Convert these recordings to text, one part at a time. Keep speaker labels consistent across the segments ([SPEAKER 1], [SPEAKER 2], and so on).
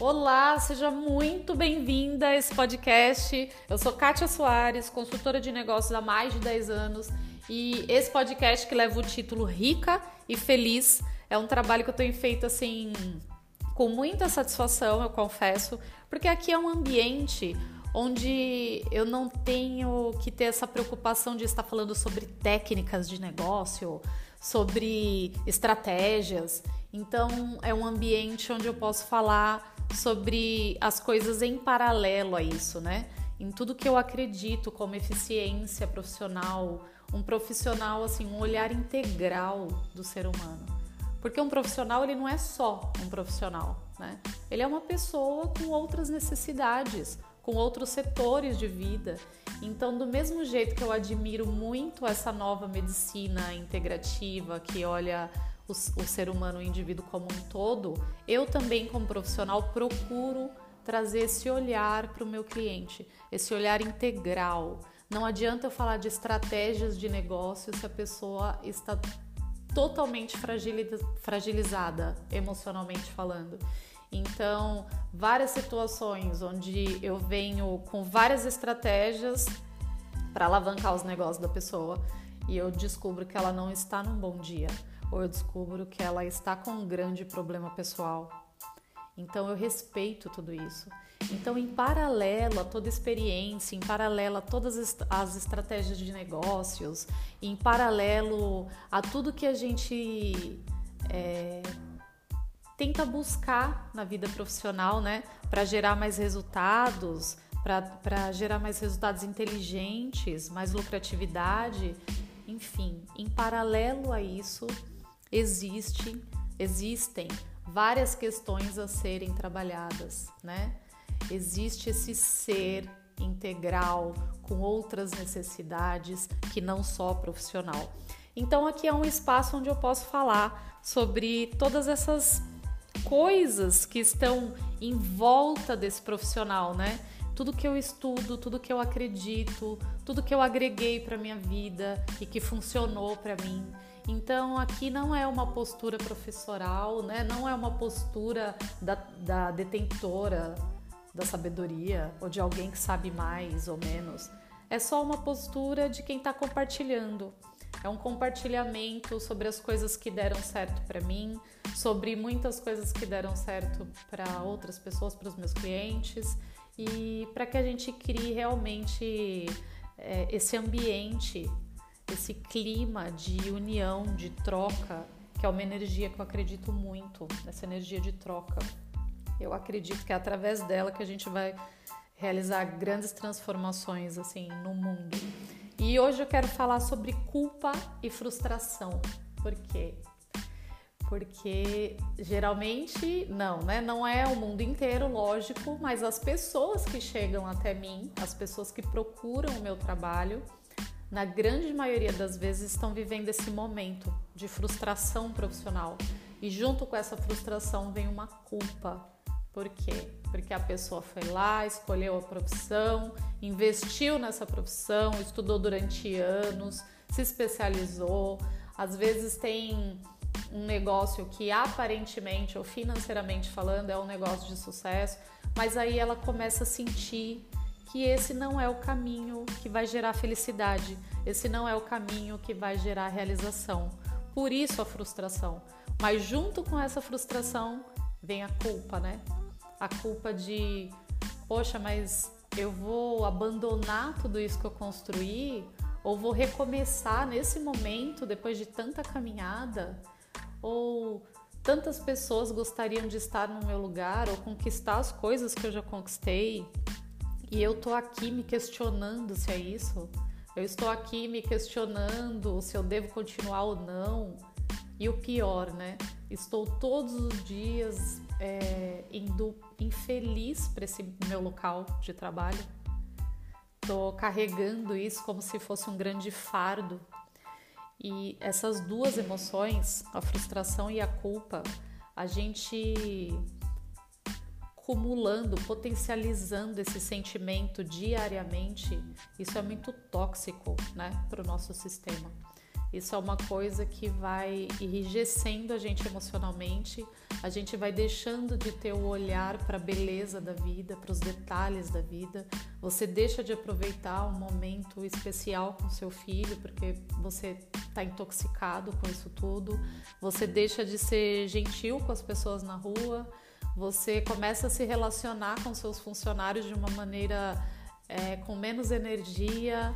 [SPEAKER 1] Olá, seja muito bem-vinda a esse podcast. Eu sou Kátia Soares, consultora de negócios há mais de 10 anos e esse podcast que leva o título Rica e Feliz é um trabalho que eu tenho feito assim com muita satisfação, eu confesso, porque aqui é um ambiente onde eu não tenho que ter essa preocupação de estar falando sobre técnicas de negócio, sobre estratégias. Então, é um ambiente onde eu posso falar sobre as coisas em paralelo a isso, né? Em tudo que eu acredito como eficiência profissional, um profissional assim, um olhar integral do ser humano. Porque um profissional ele não é só um profissional, né? Ele é uma pessoa com outras necessidades, com outros setores de vida. Então, do mesmo jeito que eu admiro muito essa nova medicina integrativa que olha o, o ser humano, o indivíduo como um todo, eu também, como profissional, procuro trazer esse olhar para o meu cliente, esse olhar integral. Não adianta eu falar de estratégias de negócio se a pessoa está totalmente fragilizada emocionalmente falando. Então, várias situações onde eu venho com várias estratégias para alavancar os negócios da pessoa e eu descubro que ela não está num bom dia ou eu descubro que ela está com um grande problema pessoal. Então eu respeito tudo isso. Então, em paralelo a toda experiência, em paralelo a todas as estratégias de negócios, em paralelo a tudo que a gente é, tenta buscar na vida profissional, né, para gerar mais resultados, para gerar mais resultados inteligentes, mais lucratividade, enfim, em paralelo a isso, existe, existem várias questões a serem trabalhadas, né? Existe esse ser integral com outras necessidades que não só profissional. Então aqui é um espaço onde eu posso falar sobre todas essas coisas que estão em volta desse profissional, né? Tudo que eu estudo, tudo que eu acredito, tudo que eu agreguei para minha vida e que funcionou para mim. Então aqui não é uma postura professoral, né? Não é uma postura da, da detentora da sabedoria ou de alguém que sabe mais ou menos. É só uma postura de quem está compartilhando. É um compartilhamento sobre as coisas que deram certo para mim, sobre muitas coisas que deram certo para outras pessoas, para os meus clientes e para que a gente crie realmente é, esse ambiente esse clima de união, de troca, que é uma energia que eu acredito muito, essa energia de troca. Eu acredito que é através dela que a gente vai realizar grandes transformações assim no mundo. E hoje eu quero falar sobre culpa e frustração. Por quê? Porque geralmente não, né? Não é o mundo inteiro, lógico, mas as pessoas que chegam até mim, as pessoas que procuram o meu trabalho, na grande maioria das vezes estão vivendo esse momento de frustração profissional. E junto com essa frustração vem uma culpa. Por quê? Porque a pessoa foi lá, escolheu a profissão, investiu nessa profissão, estudou durante anos, se especializou, às vezes tem um negócio que aparentemente ou financeiramente falando é um negócio de sucesso, mas aí ela começa a sentir que esse não é o caminho que vai gerar felicidade, esse não é o caminho que vai gerar realização. Por isso a frustração. Mas junto com essa frustração vem a culpa, né? A culpa de, poxa, mas eu vou abandonar tudo isso que eu construí ou vou recomeçar nesse momento depois de tanta caminhada ou tantas pessoas gostariam de estar no meu lugar ou conquistar as coisas que eu já conquistei e eu tô aqui me questionando se é isso. Eu estou aqui me questionando se eu devo continuar ou não. E o pior, né? Estou todos os dias é, indo infeliz para esse meu local de trabalho. Estou carregando isso como se fosse um grande fardo. E essas duas emoções, a frustração e a culpa, a gente acumulando, potencializando esse sentimento diariamente, isso é muito tóxico, né, para o nosso sistema. Isso é uma coisa que vai enrijecendo a gente emocionalmente, a gente vai deixando de ter o olhar para a beleza da vida, para os detalhes da vida. Você deixa de aproveitar um momento especial com seu filho porque você está intoxicado com isso tudo. Você deixa de ser gentil com as pessoas na rua. Você começa a se relacionar com seus funcionários de uma maneira é, com menos energia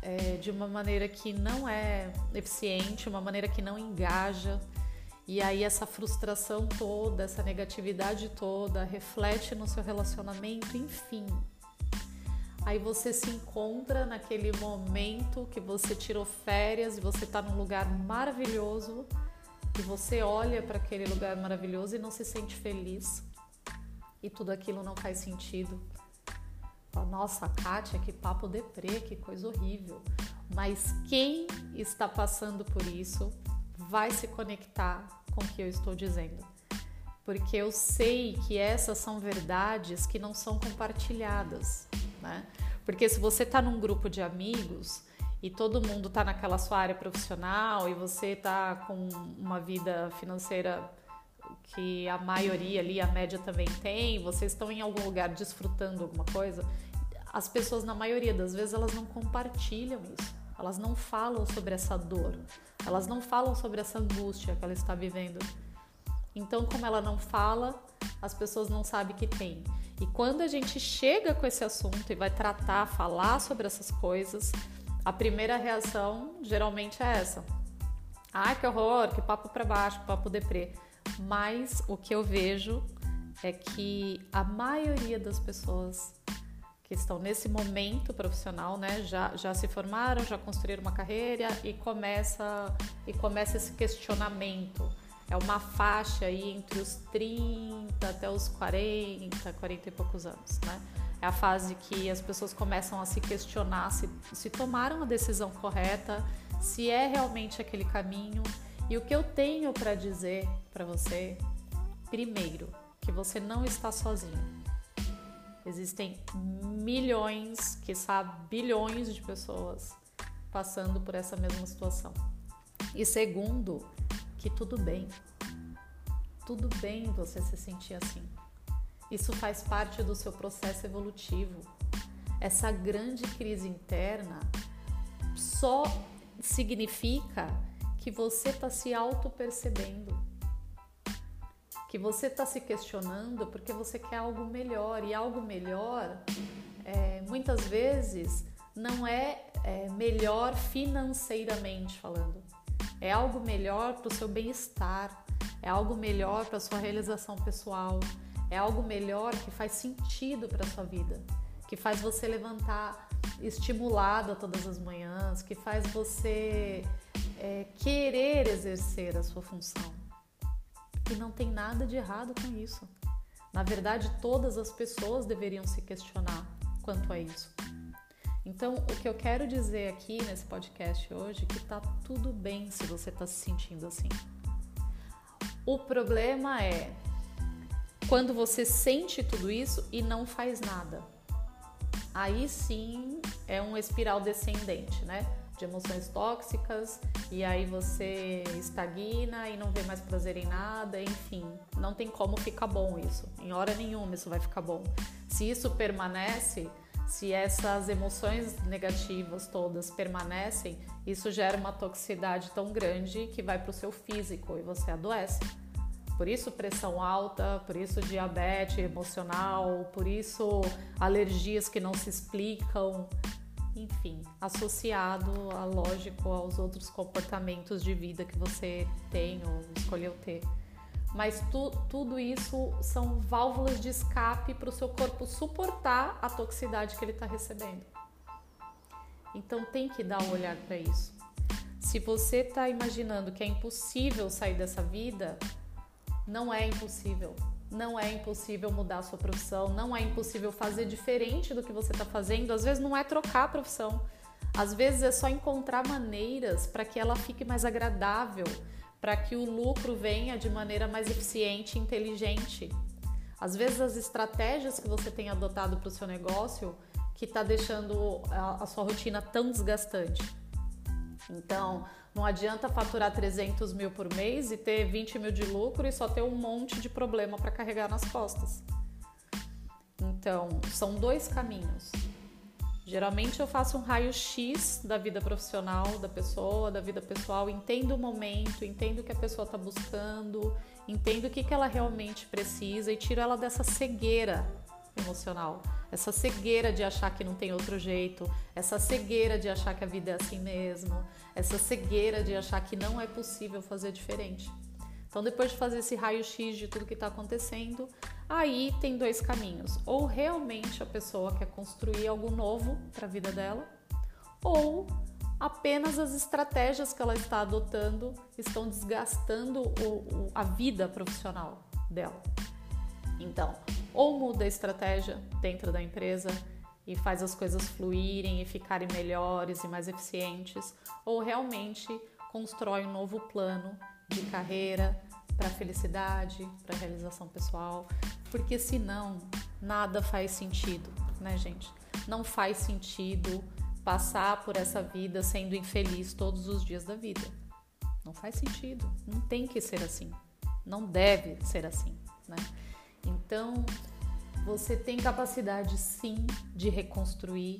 [SPEAKER 1] é, de uma maneira que não é eficiente, uma maneira que não engaja. E aí essa frustração toda, essa negatividade toda reflete no seu relacionamento, enfim. Aí você se encontra naquele momento que você tirou férias e você está num lugar maravilhoso e você olha para aquele lugar maravilhoso e não se sente feliz. E tudo aquilo não faz sentido. Nossa, Kátia, que papo deprê, que coisa horrível. Mas quem está passando por isso vai se conectar com o que eu estou dizendo. Porque eu sei que essas são verdades que não são compartilhadas, né? Porque se você está num grupo de amigos e todo mundo está naquela sua área profissional e você está com uma vida financeira que a maioria ali, a média também tem, vocês estão em algum lugar desfrutando alguma coisa, as pessoas, na maioria das vezes, elas não compartilham isso. Elas não falam sobre essa dor. Elas não falam sobre essa angústia que ela está vivendo. Então, como ela não fala, as pessoas não sabem que tem. E quando a gente chega com esse assunto e vai tratar, falar sobre essas coisas, a primeira reação geralmente é essa: ai que horror, que papo para baixo, papo deprê. Mas o que eu vejo é que a maioria das pessoas que estão nesse momento profissional, né, já, já se formaram, já construíram uma carreira e começa e começa esse questionamento. É uma faixa aí entre os 30 até os 40, 40 e poucos anos, né? É a fase que as pessoas começam a se questionar se, se tomaram a decisão correta, se é realmente aquele caminho. E o que eu tenho para dizer para você, primeiro, que você não está sozinho. Existem milhões, sabe, bilhões de pessoas passando por essa mesma situação. E segundo, que tudo bem. Tudo bem você se sentir assim. Isso faz parte do seu processo evolutivo. Essa grande crise interna só significa que você está se auto-percebendo, que você está se questionando porque você quer algo melhor. E algo melhor é, muitas vezes não é, é melhor financeiramente falando, é algo melhor para o seu bem-estar, é algo melhor para a sua realização pessoal, é algo melhor que faz sentido para sua vida, que faz você levantar estimulado todas as manhãs, que faz você é, querer exercer a sua função. E não tem nada de errado com isso. Na verdade, todas as pessoas deveriam se questionar quanto a isso. Então, o que eu quero dizer aqui nesse podcast hoje é que tá tudo bem se você tá se sentindo assim. O problema é quando você sente tudo isso e não faz nada. Aí sim é um espiral descendente, né? De emoções tóxicas, e aí você estagna e não vê mais prazer em nada, enfim, não tem como ficar bom isso. Em hora nenhuma isso vai ficar bom. Se isso permanece, se essas emoções negativas todas permanecem, isso gera uma toxicidade tão grande que vai para o seu físico e você adoece. Por isso pressão alta, por isso diabetes emocional, por isso alergias que não se explicam, enfim, associado a lógico aos outros comportamentos de vida que você tem ou escolheu ter. Mas tu, tudo isso são válvulas de escape para o seu corpo suportar a toxicidade que ele está recebendo. Então tem que dar um olhar para isso. Se você está imaginando que é impossível sair dessa vida, não é impossível. Não é impossível mudar a sua profissão, não é impossível fazer diferente do que você está fazendo. Às vezes não é trocar a profissão, às vezes é só encontrar maneiras para que ela fique mais agradável, para que o lucro venha de maneira mais eficiente e inteligente. Às vezes as estratégias que você tem adotado para o seu negócio que está deixando a, a sua rotina tão desgastante. Então, Não adianta faturar 300 mil por mês e ter 20 mil de lucro e só ter um monte de problema para carregar nas costas. Então, são dois caminhos. Geralmente eu faço um raio-x da vida profissional da pessoa, da vida pessoal, entendo o momento, entendo o que a pessoa está buscando, entendo o que, que ela realmente precisa e tiro ela dessa cegueira emocional, essa cegueira de achar que não tem outro jeito, essa cegueira de achar que a vida é assim mesmo, essa cegueira de achar que não é possível fazer diferente. Então, depois de fazer esse raio-x de tudo que está acontecendo, aí tem dois caminhos. Ou realmente a pessoa quer construir algo novo para a vida dela, ou apenas as estratégias que ela está adotando estão desgastando o, o, a vida profissional dela. Então, ou muda a estratégia dentro da empresa e faz as coisas fluírem e ficarem melhores e mais eficientes, ou realmente constrói um novo plano de carreira, para felicidade, para realização pessoal, porque senão nada faz sentido, né, gente? Não faz sentido passar por essa vida sendo infeliz todos os dias da vida. Não faz sentido, não tem que ser assim. Não deve ser assim, né? Então, você tem capacidade sim de reconstruir,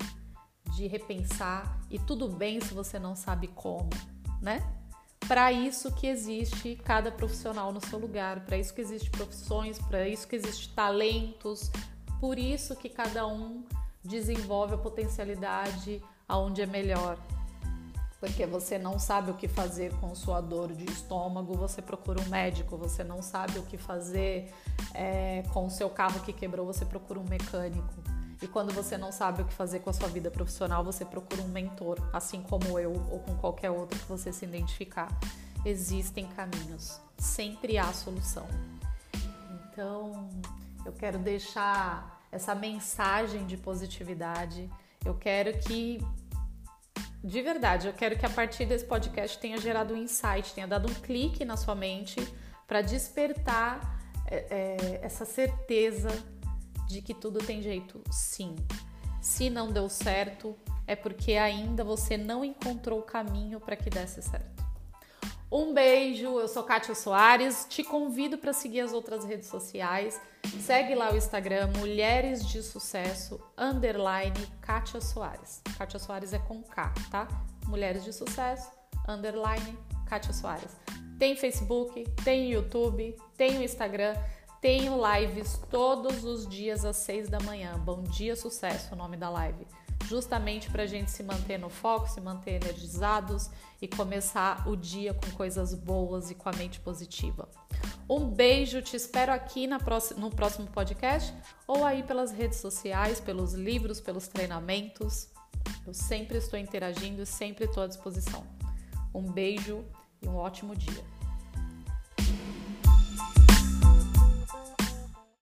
[SPEAKER 1] de repensar e tudo bem se você não sabe como, né? para isso que existe cada profissional no seu lugar, para isso que existe profissões, para isso que existe talentos, por isso que cada um desenvolve a potencialidade aonde é melhor. Porque você não sabe o que fazer com sua dor de estômago, você procura um médico. Você não sabe o que fazer é, com o seu carro que quebrou, você procura um mecânico. E quando você não sabe o que fazer com a sua vida profissional, você procura um mentor, assim como eu ou com qualquer outro que você se identificar. Existem caminhos, sempre há solução. Então, eu quero deixar essa mensagem de positividade. Eu quero que, de verdade, eu quero que a partir desse podcast tenha gerado um insight, tenha dado um clique na sua mente para despertar é, é, essa certeza de que tudo tem jeito, sim. Se não deu certo, é porque ainda você não encontrou o caminho para que desse certo. Um beijo, eu sou Kátia Soares, te convido para seguir as outras redes sociais. Segue lá o Instagram Mulheres de Sucesso, underline Kátia Soares. Kátia Soares é com K, tá? Mulheres de Sucesso, underline Kátia Soares. Tem Facebook, tem YouTube, tem o Instagram. Tenho lives todos os dias às seis da manhã. Bom dia, sucesso, o nome da live. Justamente para a gente se manter no foco, se manter energizados e começar o dia com coisas boas e com a mente positiva. Um beijo, te espero aqui próxima, no próximo podcast ou aí pelas redes sociais, pelos livros, pelos treinamentos. Eu sempre estou interagindo e sempre estou à disposição. Um beijo e um ótimo dia.